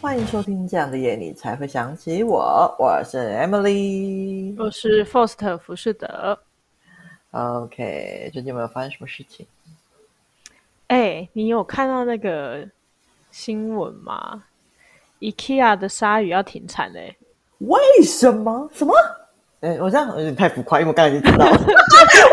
欢迎收听这样的夜，你才会想起我。我是 Emily，我是 forst 福士德。OK，最近有没有发生什么事情？哎，你有看到那个新闻吗？IKEA 的鲨鱼要停产嘞？为什么？什么？哎，我这样有点太浮夸，因为我刚才已经知道了。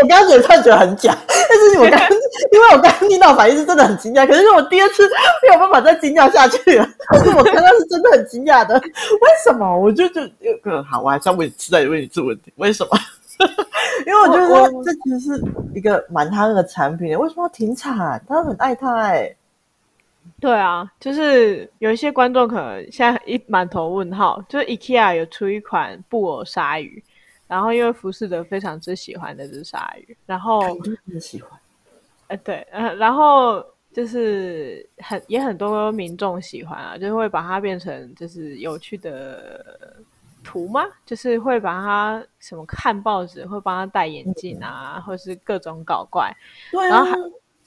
我刚刚觉得突然觉得很假，但是我刚刚因为我刚刚听到反应是真的很惊讶，可是我第二次没有办法再惊讶下去了。但是我刚刚是真的很惊讶的，为什么？我就就呃好，我还是要问你，再问你这问题，为什么？因为我觉得这其实是一个蛮他的产品，为什么要停产？他很爱他哎。对啊，就是有一些观众可能现在一满头问号，就是 IKEA 有出一款布偶鲨鱼。然后因为浮士德非常之喜欢那只鲨鱼，然后很喜欢，呃对，呃然后就是很也很多民众喜欢啊，就是会把它变成就是有趣的图吗？就是会把它什么看报纸会帮他戴眼镜啊，嗯、或是各种搞怪。对、啊，然后还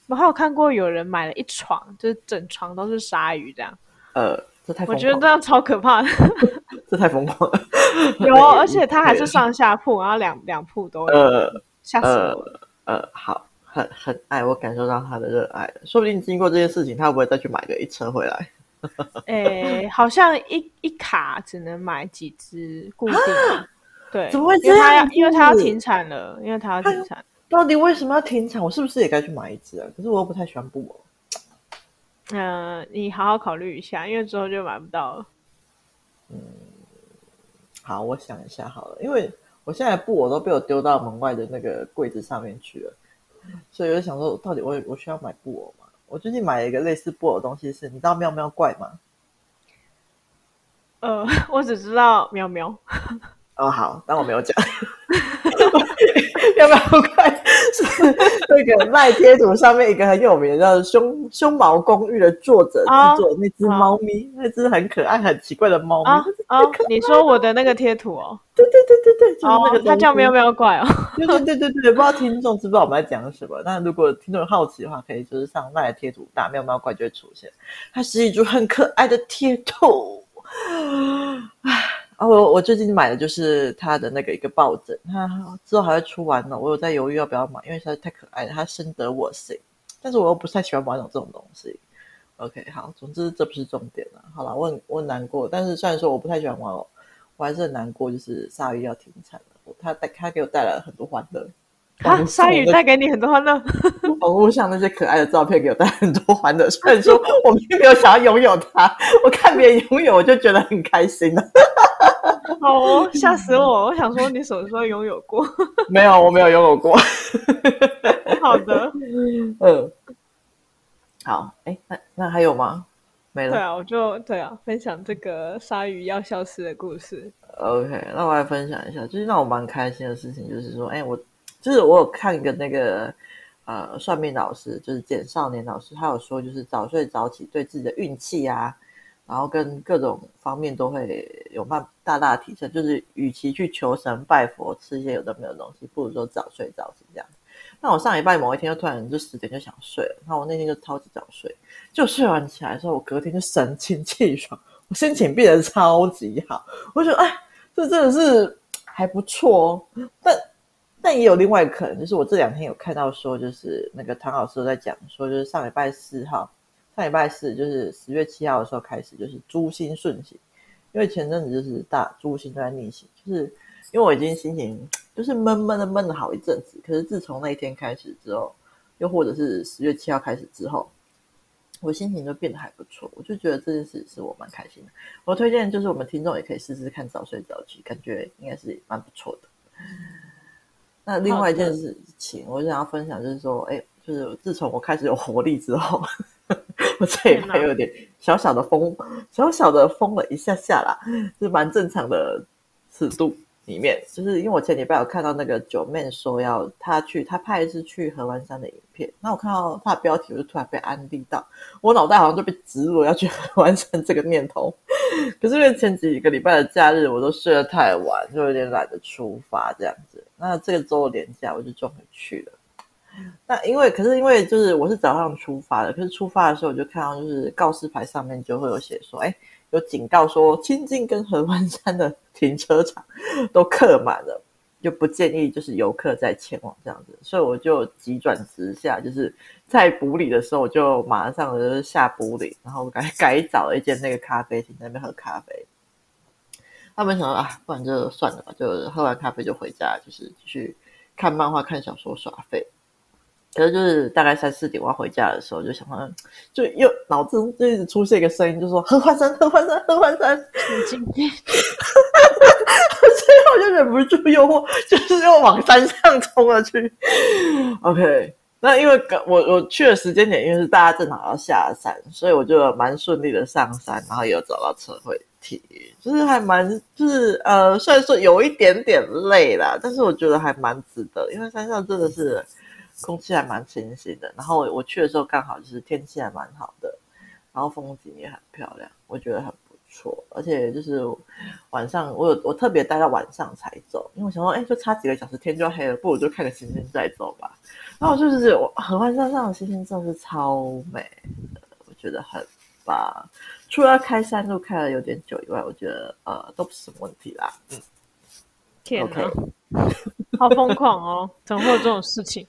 我还有看过有人买了一床，就是整床都是鲨鱼这样。呃，我觉得这样超可怕的。这太疯狂了，有，而且它还是上下铺，然后两两铺都有，呃，吓死我了。呃，呃，好，很很爱，我感受到他的热爱了。说不定经过这件事情，他会不会再去买个一车回来？诶，好像一一卡只能买几只固定的，对，怎么会这样？因为他要，因为他要停产了，因为他要停产。到底为什么要停产？我是不是也该去买一只啊？可是我又不太喜欢布偶。嗯、呃，你好好考虑一下，因为之后就买不到了。嗯。好，我想一下好了，因为我现在布偶都被我丢到门外的那个柜子上面去了，所以我就想说，到底我我需要买布偶吗？我最近买了一个类似布偶的东西是，是你知道喵喵怪吗？呃，我只知道喵喵。哦，好，但我没有讲。喵喵怪 是那个赖贴图上面一个很有名的叫“胸胸毛公寓”的作者制作的那只猫咪，哦、那只很可爱、很奇怪的猫咪。啊、哦哦，你说我的那个贴图哦？对对对对对，就是那个、哦。它叫喵喵怪哦。对对对对对，不知道听众知不知道我们在讲什么？那如果听众好奇的话，可以就是上赖贴图打“喵喵怪”就会出现。它是一组很可爱的贴图。我我最近买的就是他的那个一个抱枕，他之后还会出完呢。我有在犹豫要不要买，因为实在太可爱了，他深得我心。但是我又不太喜欢玩偶这种东西。OK，好，总之这不是重点了。好了，我很我很难过，但是虽然说我不太喜欢玩偶，我还是很难过，就是鲨鱼要停产了。他带他给我带来了很多欢乐。啊！鲨鱼带给你很多欢乐，网络上那些可爱的照片给我带很多欢乐。虽然说我并没有想要拥有它，我看别人拥有我就觉得很开心了。好哦，吓死我！我想说你什么时候拥有过？没有，我没有拥有过。好的，嗯，好，哎，那那还有吗？没了。对啊，我就对啊，分享这个鲨鱼要消失的故事。OK，那我来分享一下，就是让我蛮开心的事情，就是说，哎，我。就是我有看一个那个呃算命老师，就是简少年老师，他有说就是早睡早起对自己的运气啊，然后跟各种方面都会有蛮大大提升。就是与其去求神拜佛吃一些有的没有东西，不如说早睡早起这样。那我上礼拜某一天就突然就十点就想睡了，那我那天就超级早睡，就睡完起来的时候，我隔天就神清气爽，我心情变得超级好。我觉得哎，这真的是还不错哦，但。但也有另外一个可能，就是我这两天有看到说，就是那个唐老师在讲说，就是上礼拜四号，上礼拜四就是十月七号的时候开始，就是诸星顺行，因为前阵子就是大诸星都在逆行，就是因为我已经心情就是闷闷的闷了好一阵子，可是自从那一天开始之后，又或者是十月七号开始之后，我心情就变得还不错，我就觉得这件事是我蛮开心的。我推荐就是我们听众也可以试试看早睡早起，感觉应该是蛮不错的。那另外一件事情，我想要分享，就是说，哎，就是自从我开始有活力之后，我这里还有点小小的疯，小小的疯了一下下啦，是蛮正常的尺度里面。就是因为我前礼拜有看到那个九妹说要他去，他拍的是去合欢山的影片，那我看到他的标题，我就突然被安利到，我脑袋好像就被植入要去合欢山这个念头。可是因为前几个礼拜的假日我都睡得太晚，就有点懒得出发这样子。那这个周的连假我就终于去了，那因为可是因为就是我是早上出发的，可是出发的时候我就看到就是告示牌上面就会有写说，哎，有警告说清境跟合欢山的停车场都客满了，就不建议就是游客再前往这样子，所以我就急转直下，就是在埔里的时候我就马上就是下埔里，然后改改找了一间那个咖啡厅那边喝咖啡。他们想说啊，不然就算了吧，就喝完咖啡就回家，就是继续看漫画、看小说、耍废。可是就是大概三四点我要回家的时候，就想说，就又脑子就一直出现一个声音，就说合欢山、合欢山、合欢山。今天，最后就忍不住诱惑，就是又往山上冲了去。OK。那因为我我去的时间点，因为是大家正好要下山，所以我就蛮顺利的上山，然后也有找到车会停，就是还蛮就是呃，虽然说有一点点累啦，但是我觉得还蛮值得，因为山上真的是空气还蛮清新的，然后我去的时候刚好就是天气还蛮好的，然后风景也很漂亮，我觉得很不错，而且就是晚上我有我特别待到晚上才走，因为我想说，哎，就差几个小时天就要黑了，不如就看个星星再走吧。然后就是我河欢山上的星星真的是超美的，我觉得很棒。除了开山路开了有点久以外，我觉得呃都不是什么问题啦。嗯，天哪，Okay 好疯狂哦！怎么会有这种事情？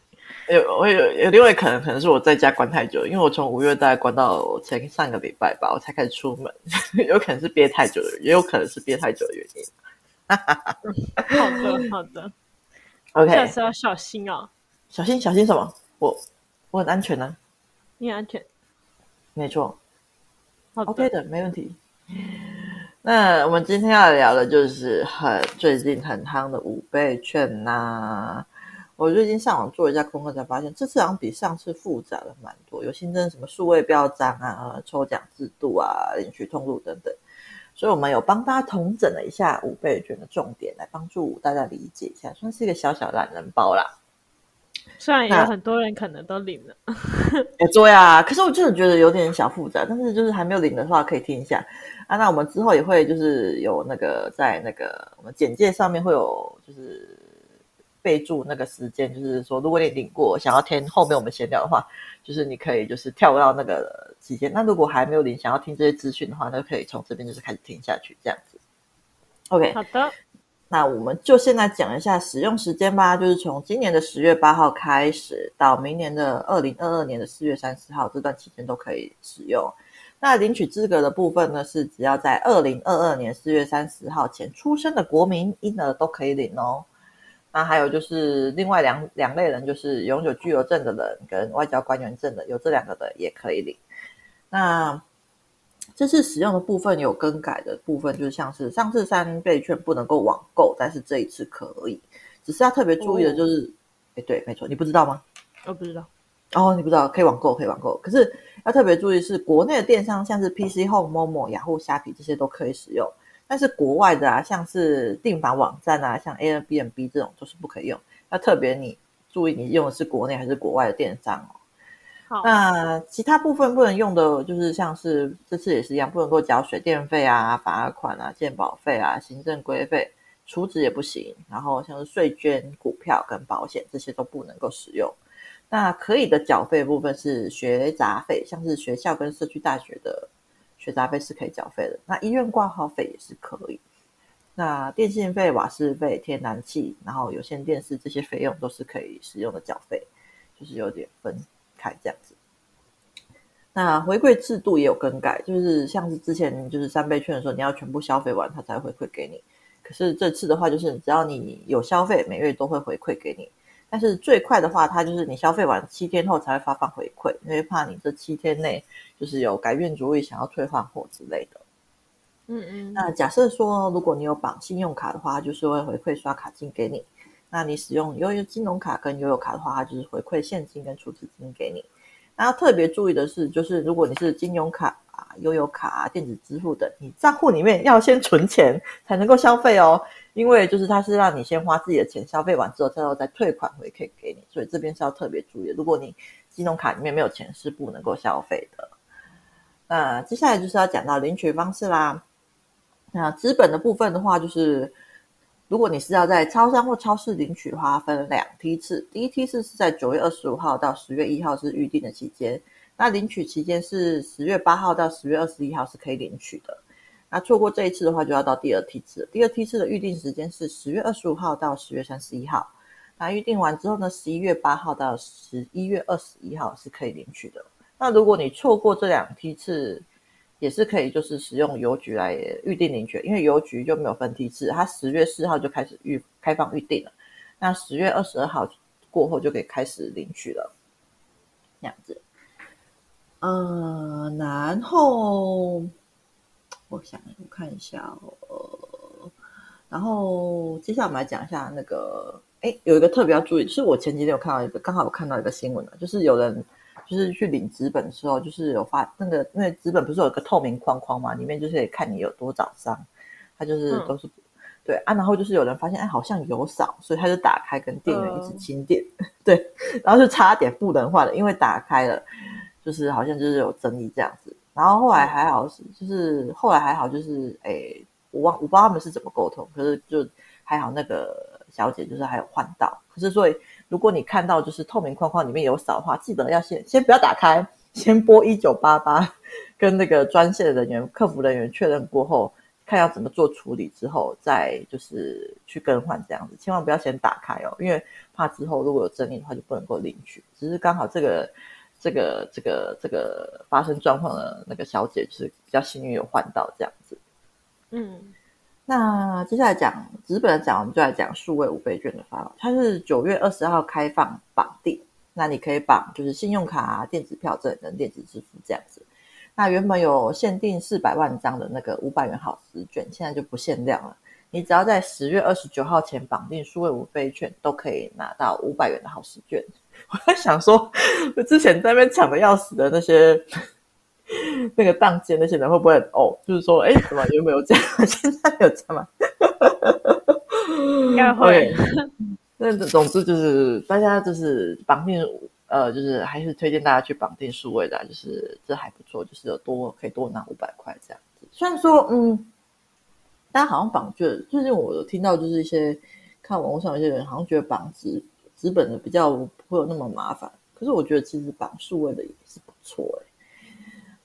有我有有另外可能可能是我在家关太久，因为我从五月大概关到前上个礼拜吧，我才开始出门，有可能是憋太久的，也有可能是憋太久的原因。好的好的，OK，下次要小心哦。小心小心什么？我我很安全呢、啊。你很安全，没错。的 OK 的，没问题。那我们今天要聊的就是很最近很夯的五倍券呐、啊。我最近上网做一下功课，才发现这次好像比上次复杂了蛮多，有新增什么数位标章啊、抽奖制度啊、领取通路等等。所以我们有帮大家统整了一下五倍券的重点，来帮助大家理解一下，算是一个小小懒人包啦。虽然有很多人可能都领了，也，对啊，可是我真的觉得有点小复杂。但是就是还没有领的话，可以听一下啊。那我们之后也会就是有那个在那个我们简介上面会有就是备注那个时间，就是说如果你领过，想要听后面我们闲聊的话，就是你可以就是跳到那个期间。那如果还没有领，想要听这些资讯的话，那可以从这边就是开始听下去这样子。OK，好的。那我们就现在讲一下使用时间吧，就是从今年的十月八号开始，到明年的二零二二年的四月三十号这段期间都可以使用。那领取资格的部分呢，是只要在二零二二年四月三十号前出生的国民婴儿都可以领哦。那还有就是另外两两类人，就是永久居留证的人跟外交官员证的，有这两个的也可以领。那这次使用的部分有更改的部分，就是像是上次三倍券不能够网购，但是这一次可以。只是要特别注意的就是，哎、哦，对，没错，你不知道吗？我不知道。哦，你不知道，可以网购，可以网购。可是要特别注意是，国内的电商像是 PC Home、Momo、雅虎、虾皮这些都可以使用，但是国外的啊，像是订房网站啊，像 Airbnb 这种都是不可以用。要特别你注意，你用的是国内还是国外的电商哦。好那其他部分不能用的，就是像是这次也是一样，不能够缴水电费啊、罚款啊、鉴保费啊、行政规费、储值也不行。然后像是税捐、股票跟保险这些都不能够使用。那可以的缴费部分是学杂费，像是学校跟社区大学的学杂费是可以缴费的。那医院挂号费也是可以。那电信费、瓦斯费、天然气，然后有线电视这些费用都是可以使用的缴费，就是有点分。开这样子，那回馈制度也有更改，就是像是之前就是三倍券的时候，你要全部消费完，它才回馈给你。可是这次的话，就是只要你有消费，每月都会回馈给你。但是最快的话，它就是你消费完七天后才会发放回馈，因为怕你这七天内就是有改变主意，想要退换货之类的。嗯嗯。那假设说，如果你有绑信用卡的话，它就是会回馈刷卡金给你。那你使用悠游金融卡跟悠游卡的话，它就是回馈现金跟储值金给你。那要特别注意的是，就是如果你是金融卡啊、悠游卡啊、电子支付的，你账户里面要先存钱才能够消费哦。因为就是它是让你先花自己的钱消费完之后，最后再退款回馈给你，所以这边是要特别注意。如果你金融卡里面没有钱，是不能够消费的。那接下来就是要讲到领取方式啦。那资本的部分的话，就是。如果你是要在超商或超市领取的话，分两梯次。第一梯次是在九月二十五号到十月一号是预定的期间，那领取期间是十月八号到十月二十一号是可以领取的。那错过这一次的话，就要到第二梯次。第二梯次的预定时间是十月二十五号到十月三十一号。那预定完之后呢，十一月八号到十一月二十一号是可以领取的。那如果你错过这两梯次，也是可以，就是使用邮局来预定领取，因为邮局就没有分梯次，它十月四号就开始预开放预定了，那十月二十二号过后就可以开始领取了，这样子。嗯，然后我想我看一下，呃，然后接下来我们来讲一下那个，哎，有一个特别要注意，是我前几天有看到一个，刚好有看到一个新闻啊，就是有人。就是去领纸本的时候，就是有发那个，因为纸本不是有一个透明框框嘛，里面就是可以看你有多少张，他就是都是、嗯、对啊。然后就是有人发现，哎，好像有少，所以他就打开跟店员一起清点，嗯、对，然后就差点不能换了，因为打开了，就是好像就是有争议这样子。然后后来还好是，就是后来还好就是，哎，我忘我不知道他们是怎么沟通，可是就还好那个小姐就是还有换到，可是所以。如果你看到就是透明框框里面有少的话，记得要先先不要打开，先拨一九八八，跟那个专线的人员、客服人员确认过后，看要怎么做处理之后，再就是去更换这样子。千万不要先打开哦，因为怕之后如果有争议的话就不能够领取。只是刚好这个这个这个这个发生状况的那个小姐就是比较幸运有换到这样子，嗯。那接下来讲纸本的讲，我们就来讲数位五倍券的发放。它是九月二十号开放绑定，那你可以绑就是信用卡啊、电子票证跟电子支付这样子。那原本有限定四百万张的那个五百元好时券，现在就不限量了。你只要在十月二十九号前绑定数位五倍券，都可以拿到五百元的好时券。我在想说，我之前在那边抢的要死的那些。那个当街那些人会不会哦？就是说，哎，怎么有没有这样？现在有这样吗？应该会。那总之就是大家就是绑定，呃，就是还是推荐大家去绑定数位的，就是这还不错，就是有多可以多拿五百块这样子。虽然说，嗯，大家好像绑就，最近我有听到就是一些看网络上有些人好像觉得绑纸资本的比较不会有那么麻烦，可是我觉得其实绑数位的也是不错哎。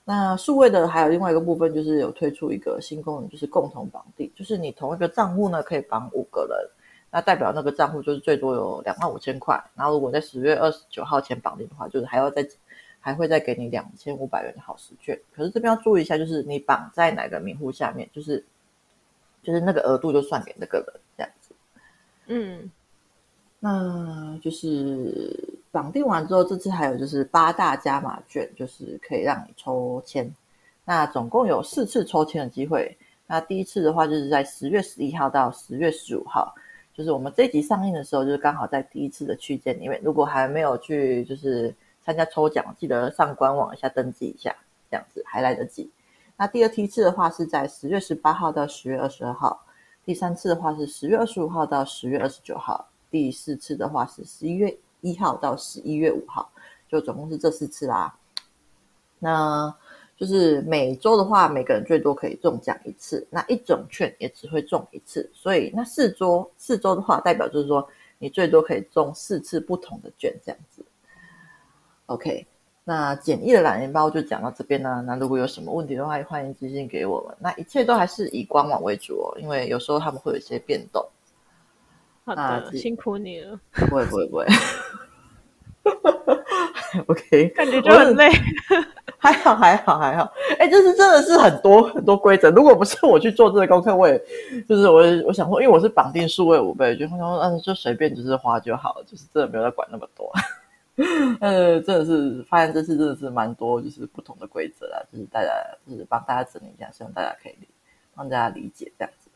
那数位的还有另外一个部分，就是有推出一个新功能，就是共同绑定，就是你同一个账户呢可以绑五个人，那代表那个账户就是最多有两万五千块。然后如果在十月二十九号前绑定的话，就是还要再还会再给你两千五百元的好时券。可是这边要注意一下，就是你绑在哪个名户下面，就是就是那个额度就算给那个人这样子。嗯，那就是。绑定完之后，这次还有就是八大加码券，就是可以让你抽签。那总共有四次抽签的机会。那第一次的话，就是在十月十一号到十月十五号，就是我们这集上映的时候，就是刚好在第一次的区间里面。如果还没有去就是参加抽奖，记得上官网一下登记一下，这样子还来得及。那第二梯次的话是在十月十八号到十月二十二号，第三次的话是十月二十五号到十月二十九号，第四次的话是十一月。一号到十一月五号，就总共是这四次啦。那就是每周的话，每个人最多可以中奖一次。那一种券也只会中一次，所以那四周四周的话，代表就是说你最多可以中四次不同的券，这样子。OK，那简易的懒人包就讲到这边呢。那如果有什么问题的话，也欢迎私信给我们。那一切都还是以官网为主哦，因为有时候他们会有一些变动。好的，辛苦你了。不会不会不会。OK，感觉就很累。还好还好还好。哎，就是真的是很多很多规则。如果不是我去做这个功课，我也就是我我想说，因为我是绑定数位五倍，就想说嗯，就随便就是花就好了，就是真的没有在管那么多。呃，真的是发现这次真的是蛮多，就是不同的规则啊，就是大家就是帮大家整理一下，希望大家可以帮大家理解这样子。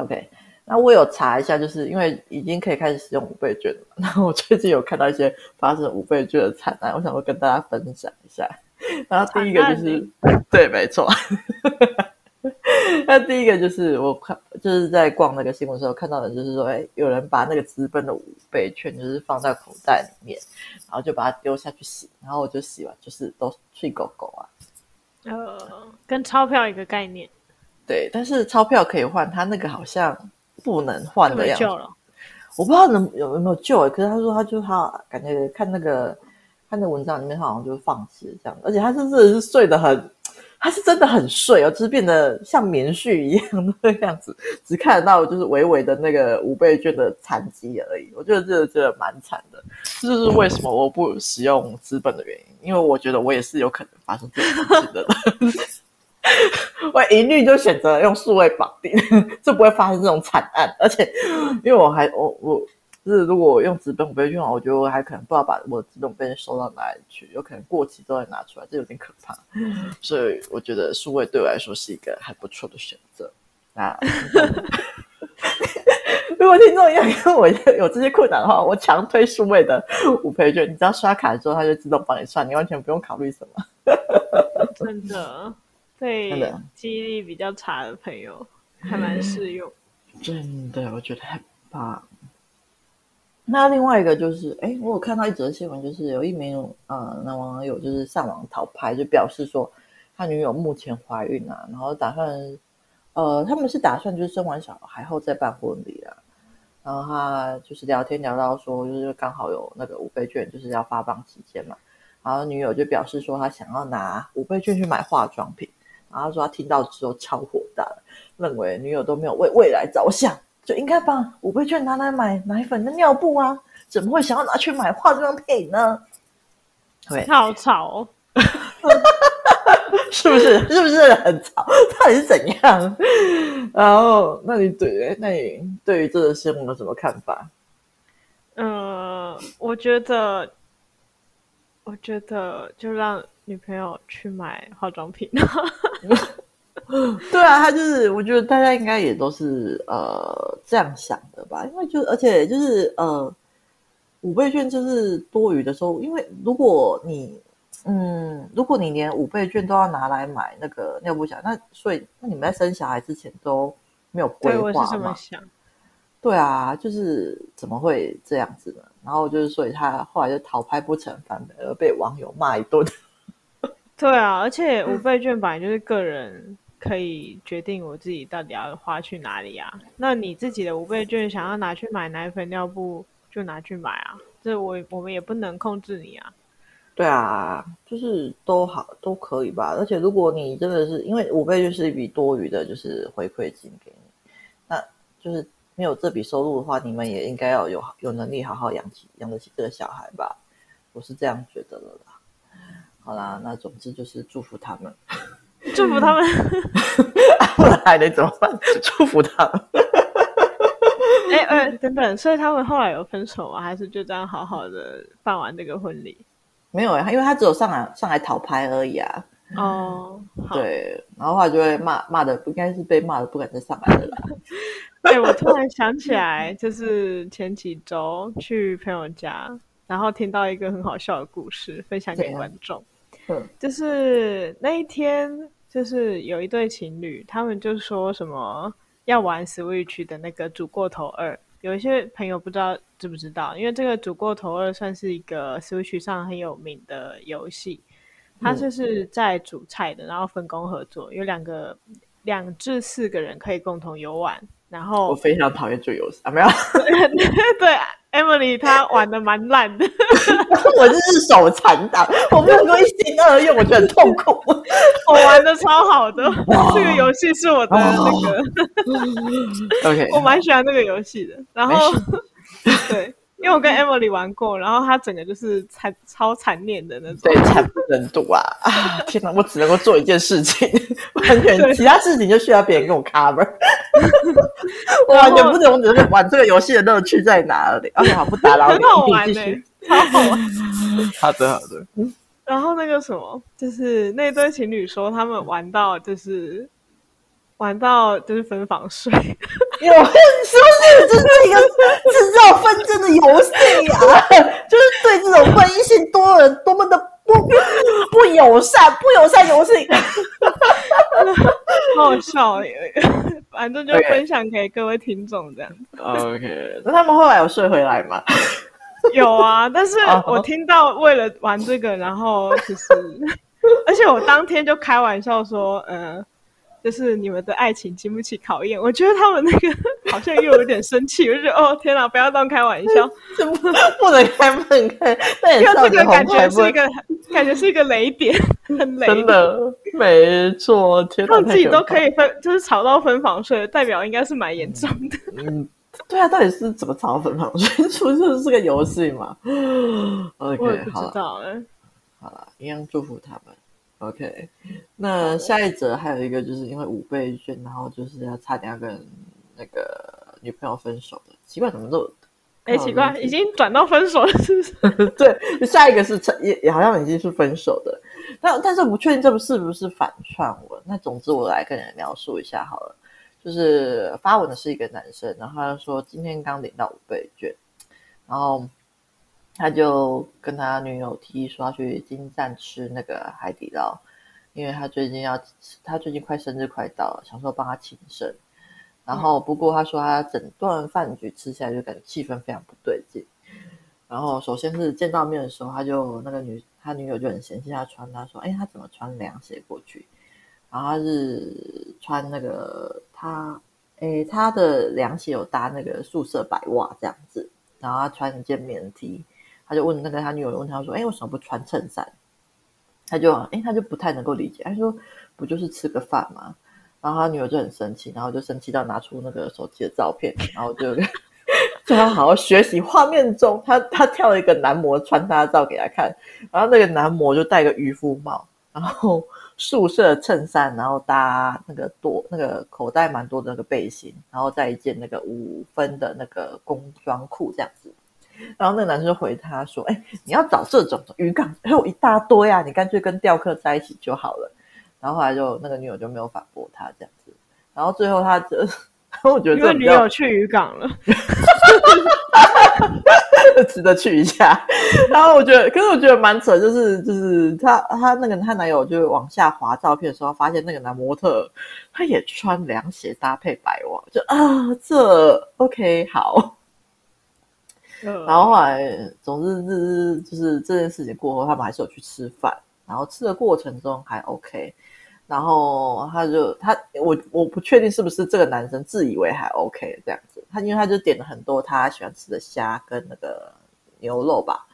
OK。那我有查一下，就是因为已经可以开始使用五倍券了。然后我最近有看到一些发生五倍券的惨案，我想说跟大家分享一下。然后第一个就是，对，没错。那第一个就是我看就是在逛那个新闻的时候看到的，就是说，哎，有人把那个资本的五倍券就是放在口袋里面，然后就把它丢下去洗，然后我就洗完，就是都去狗狗啊。呃，跟钞票一个概念。对，但是钞票可以换，它那个好像。不能换的样子。我不知道能有有没有救，可是他说他就他感觉看那个看那文章里面，他好像就是放弃了这样，而且他是真的是睡得很。他是真的很睡哦，就是变得像棉絮一样的样子，只看得到就是微微的那个五倍券的残疾而已。我觉得这个真的蛮惨的，这就是为什么我不使用资本的原因，因为我觉得我也是有可能发生这种事情的。我一律就选择用数位绑定，就不会发生这种惨案。而且，因为我还我我。就是如果我用纸本五倍券，我觉得我还可能不知道把我的纸本五倍券收到哪里去，有可能过期之后再拿出来，这有点可怕。所以我觉得数位对我来说是一个还不错的选择。那如果听众一样跟我有这些困难的话，我强推数位的五倍券。你只要刷卡之后，它就自动帮你算，你完全不用考虑什么。真的，对记忆力比较差的朋友还蛮适用。真的，我觉得很棒。那另外一个就是，哎，我有看到一则新闻，就是有一名呃男网友就是上网讨拍，就表示说他女友目前怀孕啊，然后打算，呃，他们是打算就是生完小孩后再办婚礼啊。然后他就是聊天聊到说，就是刚好有那个五倍券，就是要发放期间嘛。然后女友就表示说，她想要拿五倍券去买化妆品。然后他说他听到之后超火大，认为女友都没有为未来着想。就应该把五倍券拿来买奶粉跟尿布啊，怎么会想要拿去买化妆品呢？对，好吵哦，是不是？是不是很吵？到底是怎样？然后，那你对，那你对于这个新闻有什么看法？嗯、呃，我觉得，我觉得就让女朋友去买化妆品。对啊，他就是，我觉得大家应该也都是呃这样想的吧，因为就而且就是呃五倍券就是多余的时候，因为如果你嗯，如果你连五倍券都要拿来买那个尿布小，那所以那你们在生小孩之前都没有规划吗？对，啊，就是怎么会这样子呢？然后就是所以他后来就讨拍不成，反而被网友骂一顿。对啊，而且五倍券本来就是个人。可以决定我自己到底要花去哪里啊？那你自己的五倍券想要拿去买奶粉、尿布，就拿去买啊。这我我们也不能控制你啊。对啊，就是都好都可以吧。而且如果你真的是因为五倍券是一笔多余的，就是回馈金给你，那就是没有这笔收入的话，你们也应该要有有能力好好养起养得起这个小孩吧。我是这样觉得的啦。好啦，那总之就是祝福他们。祝福他们，不然还得怎么办？祝福他们。哎哎、欸欸，等等，所以他们后来有分手吗？还是就这样好好的办完这个婚礼？没有呀，因为他只有上来上来讨拍而已啊。哦，对，然后后来就会骂骂的，应该是被骂的不敢再上来了啦。对、欸，我突然想起来，就是前几周去朋友家，然后听到一个很好笑的故事，分享给观众。嗯就是那一天，就是有一对情侣，他们就说什么要玩 Switch 的那个《主过头二》。有一些朋友不知道知不知道，因为这个《主过头二》算是一个 Switch 上很有名的游戏，它就是在煮菜的，然后分工合作，有两个两至四个人可以共同游玩。然后我非常讨厌追游戏啊，没有 对。Emily 她玩的蛮烂的，我就是手残党，我不能够一心二用，我觉得很痛苦。我玩的超好的，这个游戏是我的那个，OK，我蛮喜欢那个游戏的。然后，对。因为我跟 Emily 玩过，然后他整个就是惨超惨念的那种，对，惨不忍睹啊！啊，天哪，我只能够做一件事情，完全其他事情就需要别人跟我 cover。我完全不懂，我只是玩这个游戏的乐趣在哪里？而且好不打扰你，很好玩呢、欸，超好玩。好的，好的。然后那个什么，就是那对情侣说他们玩到就是。玩到就是分房睡，有是不是？这是一个制造纷争的游戏啊！就是对这种婚姻性多人多么的不不友善，不友善游戏，好 好笑耶！反正就分享给各位听众这样. OK，那他们后来有睡回来吗？有啊，但是我听到为了玩这个，然后就是，而且我当天就开玩笑说，嗯、呃。就是你们的爱情经不起考验。我觉得他们那个 好像又有点生气，我就觉得哦天哪，不要当开玩笑，怎么不能开不能开？因为这个感觉是一个感觉是一个雷点，很雷。真的，没错，天哪，他们自己都可以分，就是吵到分房睡，代表应该是蛮严重的。嗯，对啊，到底是怎么吵到分房睡？出就是这个游戏嘛？OK，我也不知道哎。好了，一样祝福他们。OK，那下一则还有一个，就是因为五倍券，然后就是要差点要跟那个女朋友分手的，奇怪怎么都，哎，奇怪，已经转到分手了，是不是？对，下一个是也也好像已经是分手的，但但是我不确定这不是不是反串文。那总之我来跟你描述一下好了，就是发文的是一个男生，然后他就说今天刚领到五倍券，然后。他就跟他女友提议说要去金站吃那个海底捞，因为他最近要，他最近快生日快到了，想说帮他庆生。然后不过他说他整段饭局吃起来就感觉气氛非常不对劲。然后首先是见到面的时候，他就那个女他女友就很嫌弃他穿，他说：“哎，他怎么穿凉鞋过去？”然后他是穿那个他哎他的凉鞋有搭那个素色白袜这样子，然后他穿一件棉 T。他就问那个他女友问他说：“哎，为什么不穿衬衫？”他就哎，他就不太能够理解。他说：“不就是吃个饭吗？”然后他女友就很生气，然后就生气到拿出那个手机的照片，然后就 叫他好好学习。画面中，他他跳了一个男模穿搭照给他看，然后那个男模就戴个渔夫帽，然后素色衬衫，然后搭那个多那个口袋蛮多的那个背心，然后再一件那个五分的那个工装裤这样子。然后那个男生就回他说：“哎，你要找这种渔港还有一大堆啊，你干脆跟钓客在一起就好了。”然后后来就那个女友就没有反驳他这样子。然后最后他就，我觉得这个女友去渔港了，值得去一下。然后我觉得，可是我觉得蛮扯，就是就是他他那个他男友就往下滑照片的时候，发现那个男模特他也穿凉鞋搭配白袜，就啊这 OK 好。然后后来，总之是就是这件事情过后，他们还是有去吃饭。然后吃的过程中还 OK。然后他就他我我不确定是不是这个男生自以为还 OK 这样子。他因为他就点了很多他喜欢吃的虾跟那个牛肉吧。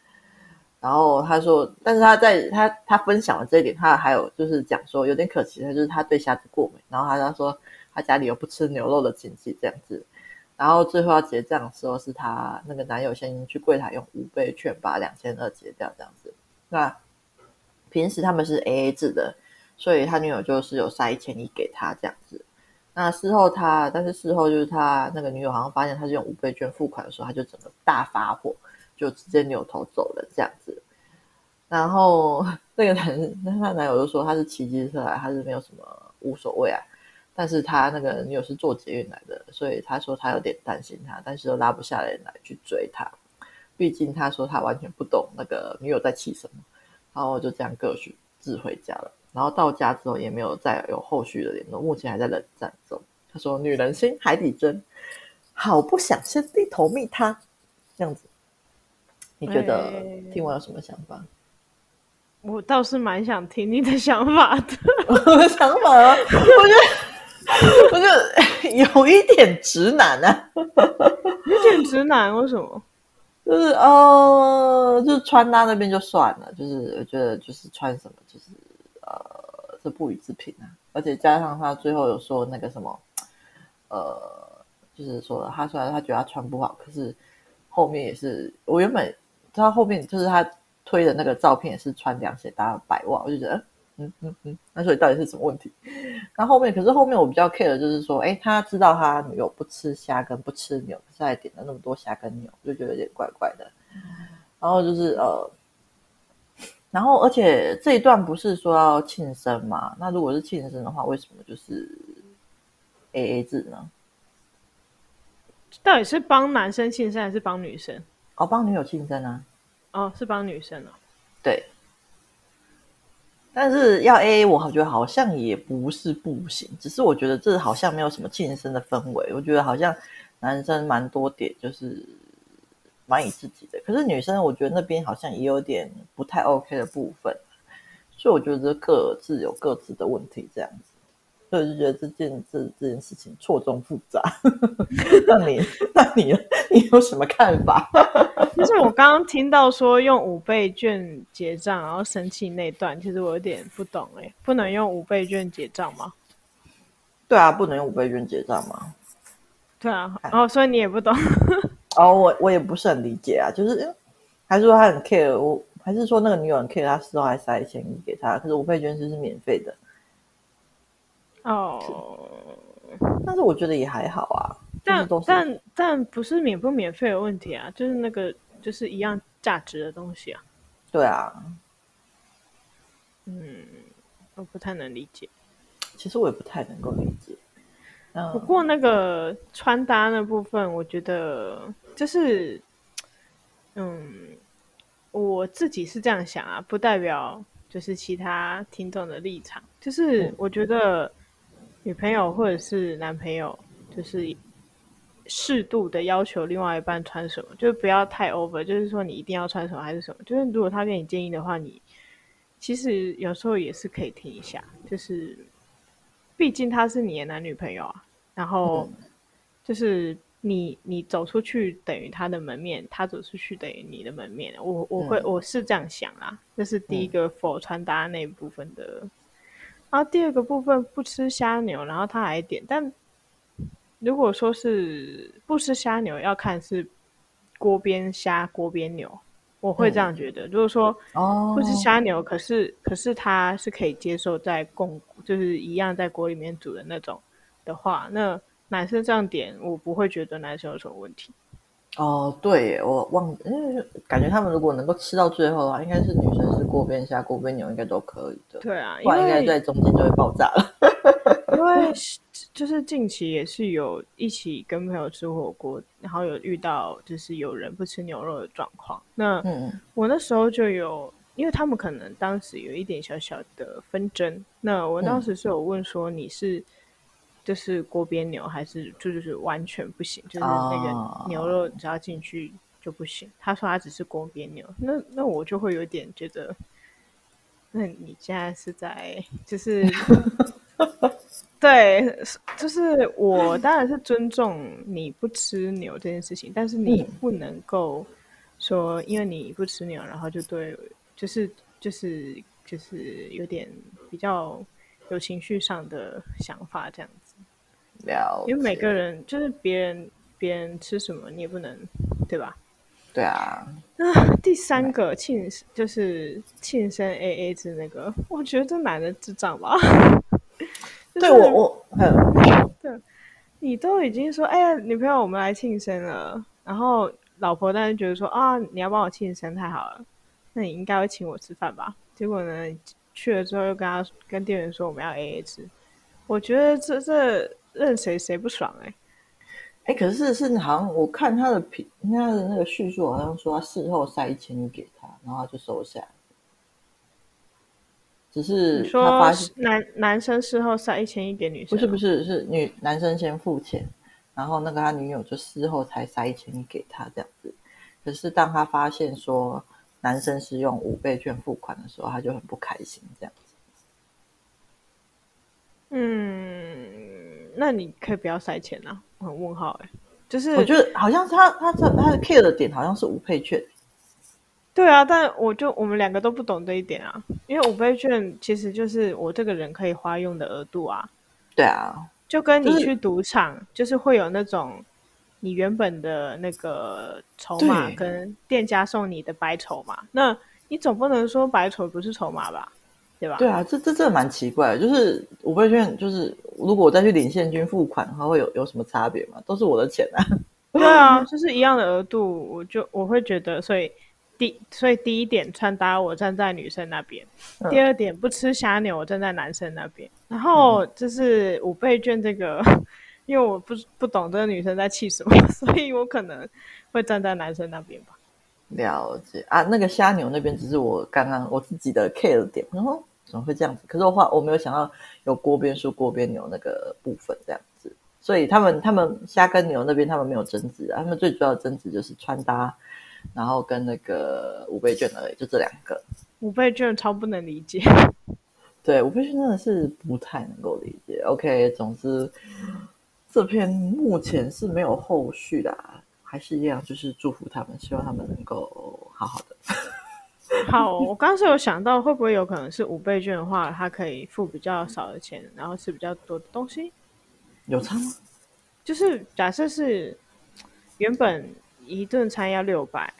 然后他说，但是他在他他分享了这一点，他还有就是讲说有点可惜的就是他对虾子过敏。然后他他说他家里有不吃牛肉的亲戚这样子。然后最后要结账的时候，是他那个男友先去柜台用五倍券把两千二结掉，这样子。那平时他们是 AA 制的，所以他女友就是有塞一千一给他这样子。那事后他，但是事后就是他那个女友好像发现他是用五倍券付款的时候，他就整个大发火，就直接扭头走了这样子。然后 那个男，那他男友就说他是骑机车来，他是没有什么无所谓啊。但是他那个女友是坐捷运来的，所以他说他有点担心他，但是又拉不下脸来去追他。毕竟他说他完全不懂那个女友在气什么，然后就这样各自自回家了。然后到家之后也没有再有后续的联络，目前还在冷战中。他说：“女人心海底针，好不想先低头密他。”这样子，你觉得听完有什么想法？我倒是蛮想听你的想法的。我的想法啊，我觉得。我就 有一点直男啊，有点直男，为什么？就是呃，就是穿搭那边就算了，就是我觉得就是穿什么就是呃，是不予置评啊。而且加上他最后有说那个什么，呃，就是说他虽然他觉得他穿不好，可是后面也是我原本他后面就是他推的那个照片也是穿凉鞋搭白袜，我就觉得。嗯嗯嗯，那所以到底是什么问题？那后面可是后面我比较 care 的就是说，哎，他知道他女友不吃虾跟不吃牛，可是还点了那么多虾跟牛，就觉得有点怪怪的。然后就是呃，然后而且这一段不是说要庆生嘛？那如果是庆生的话，为什么就是 AA 制呢？到底是帮男生庆生还是帮女生？哦，帮女友庆生啊？哦，是帮女生啊。对。但是要 AA，我好觉得好像也不是不行，只是我觉得这好像没有什么庆生的氛围。我觉得好像男生蛮多点就是蛮以自己的，可是女生我觉得那边好像也有点不太 OK 的部分，所以我觉得各自有各自的问题这样子。所以我就觉得这件这这件事情错综复杂。那你那你你有什么看法？就是我刚刚听到说用五倍券结账，然后生气那段，其实我有点不懂哎，不能用五倍券结账吗？对啊，不能用五倍券结账吗？对啊，然后、哦、所以你也不懂。哦，我我也不是很理解啊，就是还是说他很 care，我还是说那个女友很 care，他事后还塞一千亿给他，可是五倍券是是免费的。哦，但是我觉得也还好啊，但但但不是免不免费的问题啊，就是那个就是一样价值的东西啊。对啊，嗯，我不太能理解。其实我也不太能够理解。嗯，不过那个穿搭那部分，我觉得就是，嗯，我自己是这样想啊，不代表就是其他听众的立场。就是我觉得女朋友或者是男朋友，就是适度的要求另外一半穿什么，就不要太 over。就是说你一定要穿什么还是什么，就是如果他给你建议的话，你其实有时候也是可以听一下，就是。毕竟他是你的男女朋友啊，然后就是你你走出去等于他的门面，他走出去等于你的门面。我我会我是这样想啊，这是第一个否穿搭那一部分的。然后第二个部分不吃虾牛，然后他还点，但如果说是不吃虾牛，要看是锅边虾锅边牛。我会这样觉得，如果说不吃虾牛，可是可是他是可以接受在共，就是一样在锅里面煮的那种的话，那男生这样点，我不会觉得男生有什么问题。哦，对耶，我忘，因为感觉他们如果能够吃到最后的话，应该是女生是锅边虾、锅边牛，应该都可以的。对啊，不然应该在中间就会爆炸了。因为就是近期也是有一起跟朋友吃火锅，然后有遇到就是有人不吃牛肉的状况。那我那时候就有，因为他们可能当时有一点小小的纷争。那我当时是有问说，你是？就是锅边牛还是就就是完全不行，就是那个牛肉只要进去就不行。Oh. 他说他只是锅边牛，那那我就会有点觉得，那你现在是在就是 对，就是我当然是尊重你不吃牛这件事情，但是你不能够说因为你不吃牛，然后就对，就是就是就是有点比较有情绪上的想法这样子。因为每个人就是别人，别人吃什么你也不能，对吧？对啊。那第三个庆就是庆生 AA 制那个，我觉得这男的智障吧？对我我很对，你都已经说哎呀，女朋友我们来庆生了，然后老婆当然觉得说啊，你要帮我庆生太好了，那你应该会请我吃饭吧？结果呢，去了之后又跟他跟店员说我们要 AA 制，我觉得这这。任谁谁不爽哎、欸，哎、欸，可是是好像我看他的评，他的那个叙述好像说他事后塞一千亿给他，然后他就收下。只是他发现男男生事后塞一千亿给女生，不是不是是女男生先付钱，然后那个他女友就事后才塞一千亿给他这样子。可是当他发现说男生是用五倍券付款的时候，他就很不开心这样子。嗯。那你可以不要塞钱啊！我很问号哎、欸，就是我觉得好像他他他他的 care 的点好像是五倍券，对啊，但我就我们两个都不懂这一点啊，因为五倍券其实就是我这个人可以花用的额度啊，对啊，就跟你去赌场，就是、就是会有那种你原本的那个筹码跟店家送你的白筹码，那你总不能说白筹不是筹码吧？对吧？对啊，这这这蛮奇怪的，就是五倍券，就是如果我再去领现金付款的话，会有有什么差别吗？都是我的钱啊。对啊，就是一样的额度，我就我会觉得，所以第所以第一点穿搭，我站在女生那边；嗯、第二点不吃虾牛，我站在男生那边。然后就是五倍券这个，因为我不不懂这个女生在气什么，所以我可能会站在男生那边吧。了解啊，那个虾牛那边只是我刚刚我自己的 care 点，然后怎么会这样子？可是我话我没有想到有锅边酥、锅边牛那个部分这样子，所以他们他们虾跟牛那边他们没有争执啊，他们最主要的争执就是穿搭，然后跟那个五倍券而已，就这两个。五倍券超不能理解，对，五倍券真的是不太能够理解 OK，总之这篇目前是没有后续的，还是一样，就是祝福他们，希望他们能够好好的。好，我刚刚是有想到，会不会有可能是五倍券的话，他可以付比较少的钱，然后吃比较多的东西？有差吗？就是假设是原本一顿餐要六百，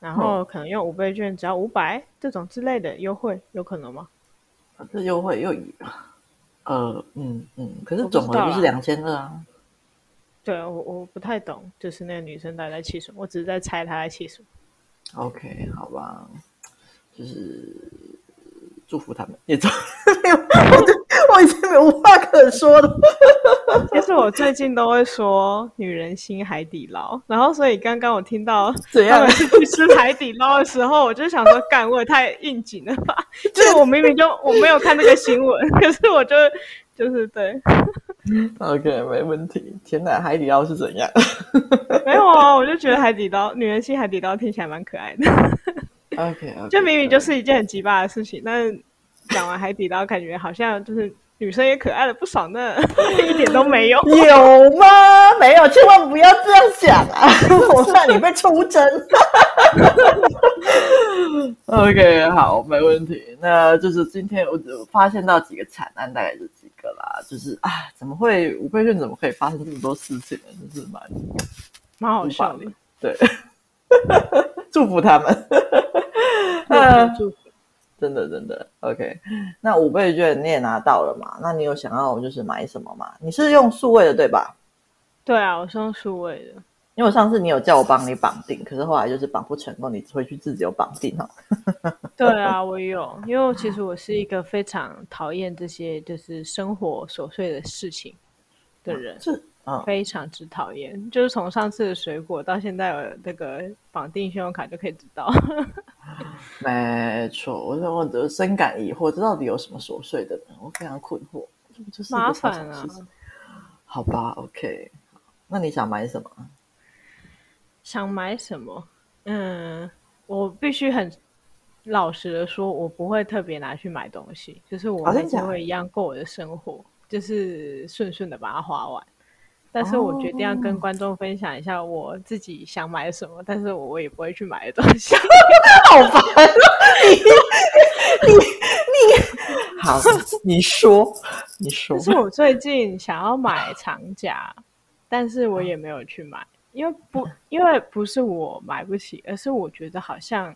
然后可能用五倍券只要五百，这种之类的优惠，有可能吗？啊、这优惠又以呃嗯嗯，可是总额就是两千二啊。对，我我不太懂，就是那个女生大概气什么，我只是在猜她在气什么。OK，好吧。就是祝福他们，也祝 我已经没有无话可说了。其实我最近都会说女人心海底捞，然后所以刚刚我听到 怎样去吃海底捞的时候，我就想说，干我也太应景了吧？就是我明明就我没有看那个新闻，可是我就就是对。OK，没问题。天哪，海底捞是怎样？没有啊，我就觉得海底捞女人心海底捞听起来蛮可爱的。OK，, okay 就明明就是一件很奇葩的事情，但是讲完海底捞，感觉好像就是女生也可爱了不少呢，一点都没有。有吗？没有，千万不要这样想啊！我怕你被出征。OK，好，没问题。那就是今天我发现到几个惨案，大概是几个啦。就是啊，怎么会五倍券怎么可以发生这么多事情呢？真是蛮蛮好笑的。对，祝福他们。呃，真的真的，OK。那五倍券你也拿到了嘛？那你有想要就是买什么吗？你是用数位的对吧？对啊，我是用数位的。因为我上次你有叫我帮你绑定，可是后来就是绑不成功，你回去自己有绑定哦。对啊，我有，因为其实我是一个非常讨厌这些就是生活琐碎的事情的人。是。非常之讨厌，嗯、就是从上次的水果到现在有那个绑定信用卡就可以知道。没错，我我的深感疑惑，这到底有什么琐碎的呢？我非常困惑，就是麻烦啊。好吧，OK，那你想买什么？想买什么？嗯，我必须很老实的说，我不会特别拿去买东西，就是我还是会一样过我的生活，就是顺顺的把它花完。但是我决定要跟观众分享一下我自己想买什么，哦、但是我我也不会去买的东西。好烦！你你你，好，你说你说。就是我最近想要买长夹，但是我也没有去买，因为不因为不是我买不起，而是我觉得好像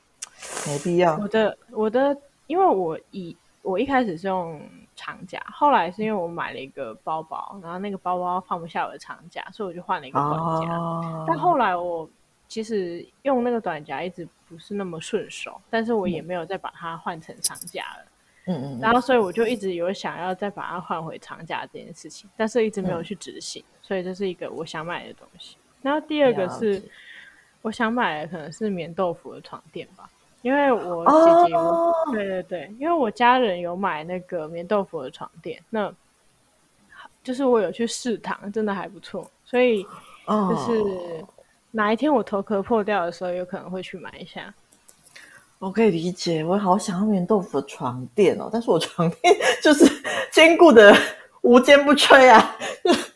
没必要。我的我的，因为我以我一开始是用。长夹，后来是因为我买了一个包包，然后那个包包放不下我的长夹，所以我就换了一个短夹。哦、但后来我其实用那个短夹一直不是那么顺手，但是我也没有再把它换成长夹了。嗯嗯。然后所以我就一直有想要再把它换回长夹这件事情，但是一直没有去执行。嗯、所以这是一个我想买的东西。然后第二个是我想买的可能是棉豆腐的床垫吧。因为我姐姐对对对，因为我家人有买那个棉豆腐的床垫，那就是我有去试躺，真的还不错，所以就是哪一天我头壳破掉的时候，有可能会去买一下。我可以理解，我好想要棉豆腐的床垫哦，但是我床垫 就是坚固的无坚不摧啊。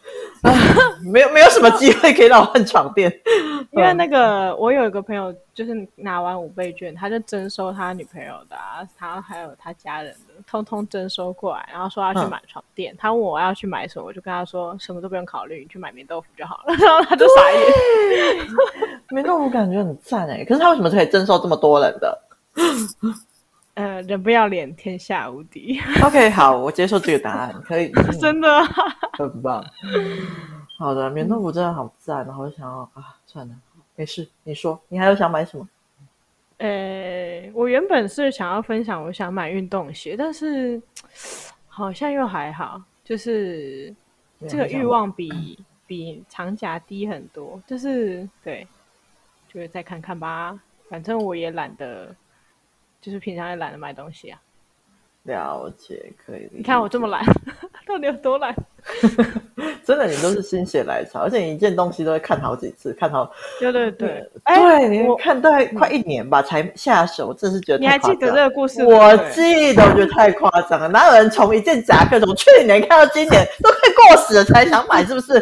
没有没有什么机会可以让我换床垫，因为那个我有一个朋友，就是拿完五倍券，他就征收他女朋友的，啊，他还有他家人的，通通征收过来，然后说要去买床垫。嗯、他问我要去买什么，我就跟他说什么都不用考虑，你去买棉豆腐就好了。然后他就傻眼。棉豆腐感觉很赞哎，可是他为什么可以征收这么多人的？呃，人不要脸，天下无敌。OK，好，我接受这个答案，可以，真的、啊、很棒。好的，棉豆腐真的好赞，然后想要啊，算了，没事。你说，你还有想买什么？呃，我原本是想要分享，我想买运动鞋，但是好像又还好，就是这个欲望比 比长夹低很多。就是对，就是再看看吧，反正我也懒得，就是平常也懒得买东西啊。了解，可以。你看我这么懒，到底有多懒？真的，你都是心血来潮，而且你一件东西都会看好几次，看好。对对对，嗯、对，你看大概快一年吧才下手，真是觉得。你还记得这个故事？我记得，我觉得太夸张了。哪有人从一件夹克从去年看到今年都快过时了才想买，是不是？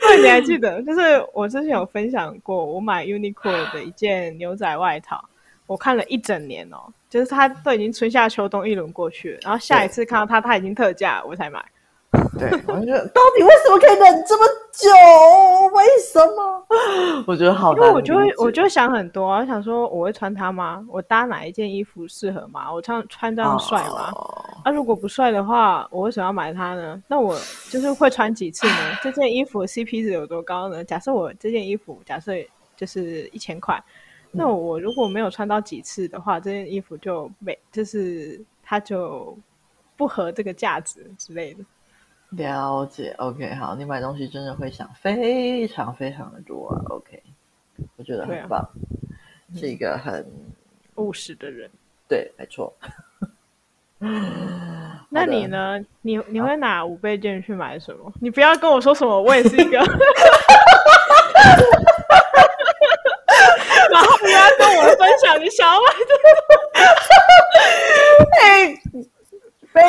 对，你还记得？就是我之前有分享过，我买 Uniqlo 的一件牛仔外套，我看了一整年哦，就是它都已经春夏秋冬一轮过去了，然后下一次看到它，它已经特价，我才买。对，我觉得到底为什么可以忍这么久？为什么？我觉得好难。因为我就会，我就会想很多啊，想说我会穿它吗？我搭哪一件衣服适合吗？我穿穿这样帅吗？哦、啊，如果不帅的话，我为什么要买它呢？那我就是会穿几次呢？这件衣服 CP 值有多高呢？假设我这件衣服假设就是一千块，那我如果没有穿到几次的话，这件衣服就没，就是它就不合这个价值之类的。了解，OK，好，你买东西真的会想非常非常的多啊，OK，我觉得很棒，啊、是一个很务实的人，对，没错。那你呢？你你会拿五倍券去买什么？你不要跟我说什么，我也是一个，然后不要跟我分享你想要买的。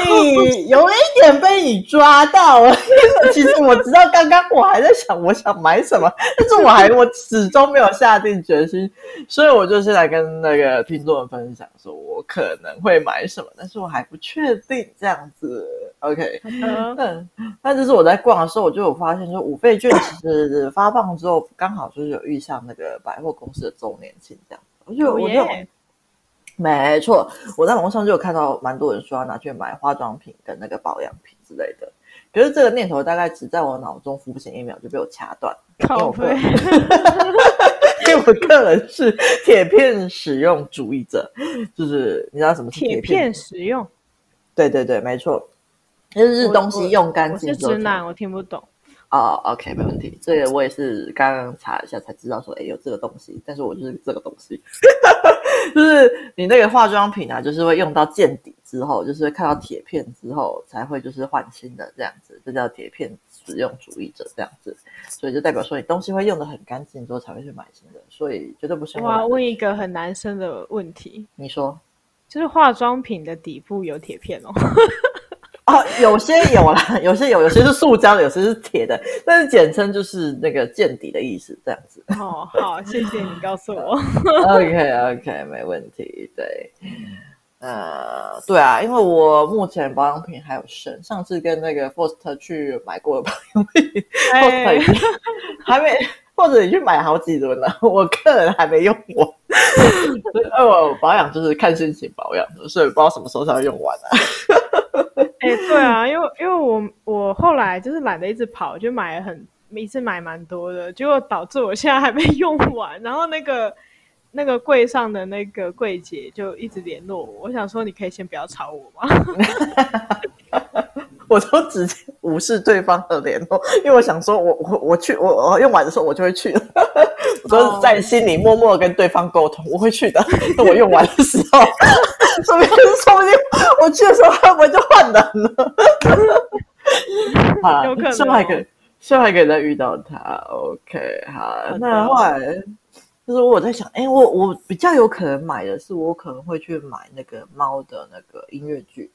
被有一点被你抓到了，其实我知道刚刚我还在想我想买什么，但是我还我始终没有下定决心，所以我就是来跟那个听众们分享，说我可能会买什么，但是我还不确定这样子。OK，嗯，但就是我在逛的时候，我就有发现说五倍券其实发放之后，刚好就是有遇上那个百货公司的周年庆这样，我就我就。没错，我在网络上就有看到蛮多人说要拿去买化妆品跟那个保养品之类的，可是这个念头大概只在我脑中浮现一秒就被我掐断，靠北 因为我个人是铁片使用主义者，就是你知道什么是铁片？铁片使用？对对对，没错，就是东西用干净。我是直男，我听不懂。哦、oh，OK，没问题。这个我也是刚刚查一下才知道说，哎，有这个东西。但是我就是这个东西，就是你那个化妆品啊，就是会用到见底之后，就是会看到铁片之后才会就是换新的这样子，这叫铁片使用主义者这样子。所以就代表说你东西会用的很干净之后才会去买新的，所以绝对不是。我要问一个很男生的问题，你说，就是化妆品的底部有铁片哦。哦，有些有啦，有些有，有些是塑胶的，有些是铁的，但是简称就是那个见底的意思，这样子。哦，好，谢谢你告诉我。OK，OK，okay, okay, 没问题。对，呃，对啊，因为我目前保养品还有剩，上次跟那个 First 去买过的保养品经还没，或者你去买好几轮了，我个人还没用过。所以我保养就是看心情保养的，所以不知道什么时候才会用完啊。哎、欸，对啊，因为因为我我后来就是懒得一直跑，就买了很一次买蛮多的，结果导致我现在还没用完。然后那个那个柜上的那个柜姐就一直联络我，我想说你可以先不要吵我吗？我都直接无视对方的联络，因为我想说我我我去我我用完的时候我就会去了，我都是在心里默默跟对方沟通，我会去的，等我用完的时候。说不定，说不定我去的时候会不会就换人了？好，有可能，希望还可以，希望还可以再遇到他。OK，好，好，那后来就是我在想，哎、欸，我我比较有可能买的是，我可能会去买那个猫的那个音乐剧，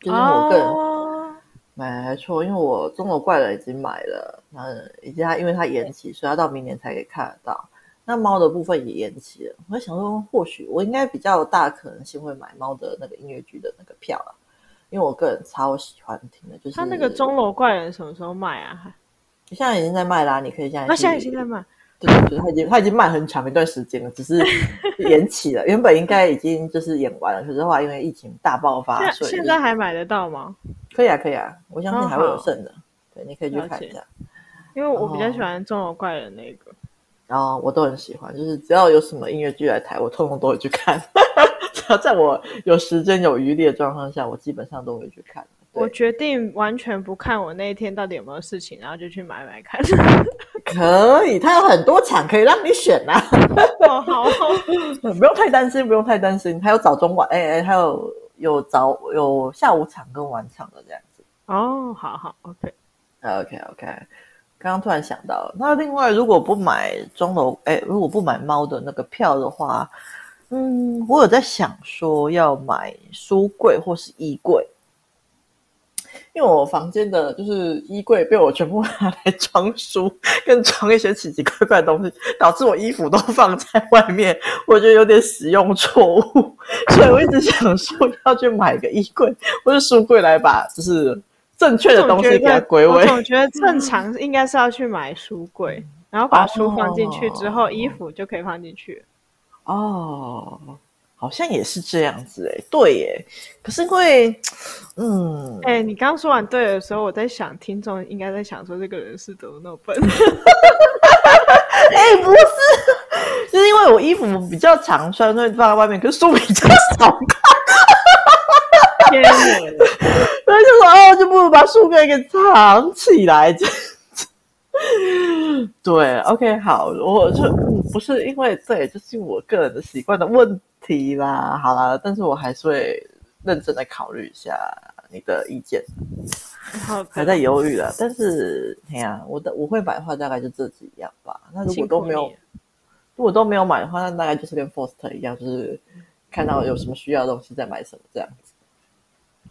就是我个人、哦、没错，因为我《中国怪人》已经买了，嗯，以及他因为他延期，所以要到明年才可以看得到。那猫的部分也延期了，我在想说，或许我应该比较大可能性会买猫的那个音乐剧的那个票啊，因为我个人超喜欢听的，就是他那个钟楼怪人什么时候卖啊？现在已经在卖啦、啊，你可以现在。那现在已经在卖，对对对，他已经他已经卖很长一段时间了，只是 延期了。原本应该已经就是演完了，可是后来因为疫情大爆发，所以现在还买得到吗？可以啊，可以啊，我相信还会有剩的。哦、对，你可以去看一下，因为我比较喜欢钟楼怪人那个。然后我都很喜欢，就是只要有什么音乐剧来台，我通通都会去看。只要在我有时间有余力的状况下，我基本上都会去看。我决定完全不看我那一天到底有没有事情，然后就去买买看。可以，它有很多场可以让你选啊。哦，好，不用太担心，不用太担心。还有早中晚，哎哎，还有有早有下午场跟晚场的这样子。哦，好好，OK。OK OK，刚刚突然想到，那另外如果不买钟楼，哎，如果不买猫的那个票的话，嗯，我有在想说要买书柜或是衣柜。因为我房间的就是衣柜被我全部拿来装书，跟装一些奇奇怪怪的东西，导致我衣服都放在外面，我觉得有点使用错误，所以我一直想说要去买个衣柜或者书柜来把就是正确的东西给它归位。我总觉得正常应该是要去买书柜，然后把书放进去之后，衣服就可以放进去。哦。好像也是这样子哎、欸，对耶。可是因为，嗯，哎、欸，你刚说完对的时候，我在想，听众应该在想说，这个人是怎么那么笨？哎、欸，不是，就是因为我衣服比较常穿，所以放在外面，可是书比较少看。天哪！所以就说哦，就不如把树根给藏起来。对，OK，好，我就不是因为对，就是我个人的习惯的问题。啦，好啦，但是我还是会认真的考虑一下你的意见，还在犹豫了。但是，哎呀，我的我会买的话，大概就这几样吧。那如果都没有，如果都没有买的话，那大概就是跟 Forster 一样，就是看到有什么需要的东西再买什么这样子。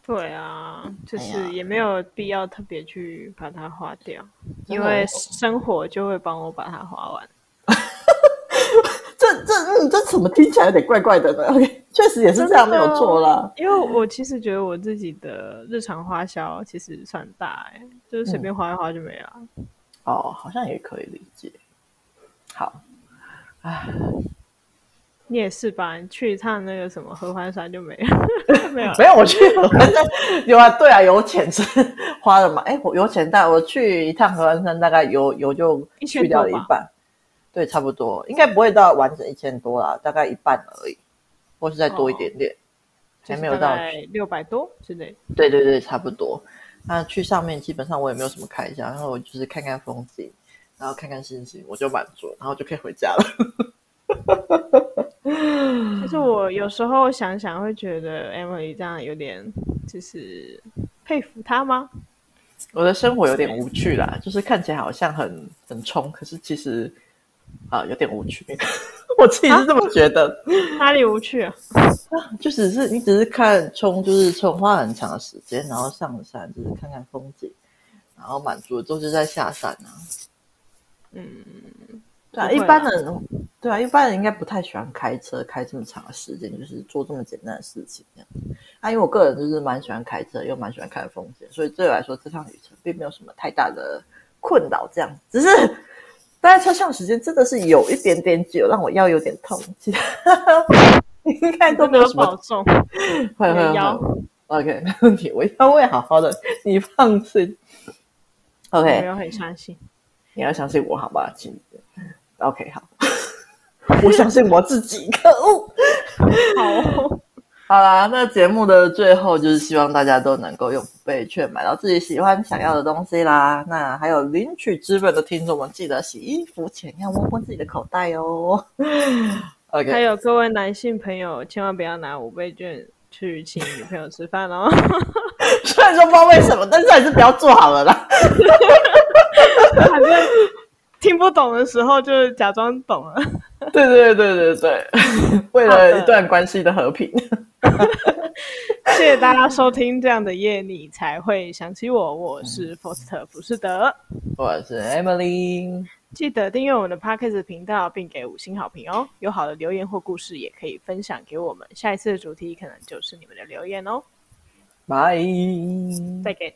对啊，就是也没有必要特别去把它花掉，因为生活就会帮我把它花完。这这嗯，这怎么听起来有点怪怪的呢？OK，确实也是这样，没有错啦。因为我其实觉得我自己的日常花销其实算大哎，就是随便花一花就没了。嗯。哦，好像也可以理解。好，哎，你也是吧？你去一趟那个什么合欢山就没了，没有 没有，我去合欢山有啊，对啊，有钱是 花了嘛？哎，我油钱大，我去一趟合欢山大概油油就去掉了一半。对，差不多，应该不会到完整一千多啦，大概一半而已，或是再多一点点，还、哦、没有到六百多之类。对对对，差不多。那去上面基本上我也没有什么开销，然后我就是看看风景，然后看看星星，我就满足，然后就可以回家了。其 实我有时候想想，会觉得 Emily 这样有点，就是佩服她吗？我的生活有点无趣啦，就是看起来好像很很冲，可是其实。啊，有点无趣，我自己是这么觉得。啊、哪里无趣啊？就只是你只是看冲，就是冲花很长的时间，然后上山就是看看风景，然后满足了之后就在下山啊。嗯，对啊，一般人对啊，一般人应该不太喜欢开车开这么长的时间，就是做这么简单的事情这样。啊，因为我个人就是蛮喜欢开车，又蛮喜欢看风景，所以对我来说这趟旅程并没有什么太大的困扰，这样只是。待在车上时间真的是有一点点久，让我腰有点痛。其他 应该都没有什么。保重。会会会。OK，没问题，我腰会好好的，你放心。OK，我很相信。你要相信我，好吧，亲。OK，好。我相信我自己。可恶。好。好啦，那节目的最后就是希望大家都能够用五倍券买到自己喜欢想要的东西啦。那还有领取资本的听众们，记得洗衣服前要摸摸自己的口袋哦。OK，还有各位男性朋友，千万不要拿五倍券去请女朋友吃饭哦。虽然说不知道为什么，但是还是不要做好了啦。听不懂的时候，就假装懂了。对对对对对，为了一段关系的和平。谢谢大家收听这样的夜，你才会想起我。我是 Foster 福士德，我是 Emily。记得订阅我们的 Podcast 频道，并给五星好评哦。有好的留言或故事，也可以分享给我们。下一次的主题可能就是你们的留言哦。拜，再见。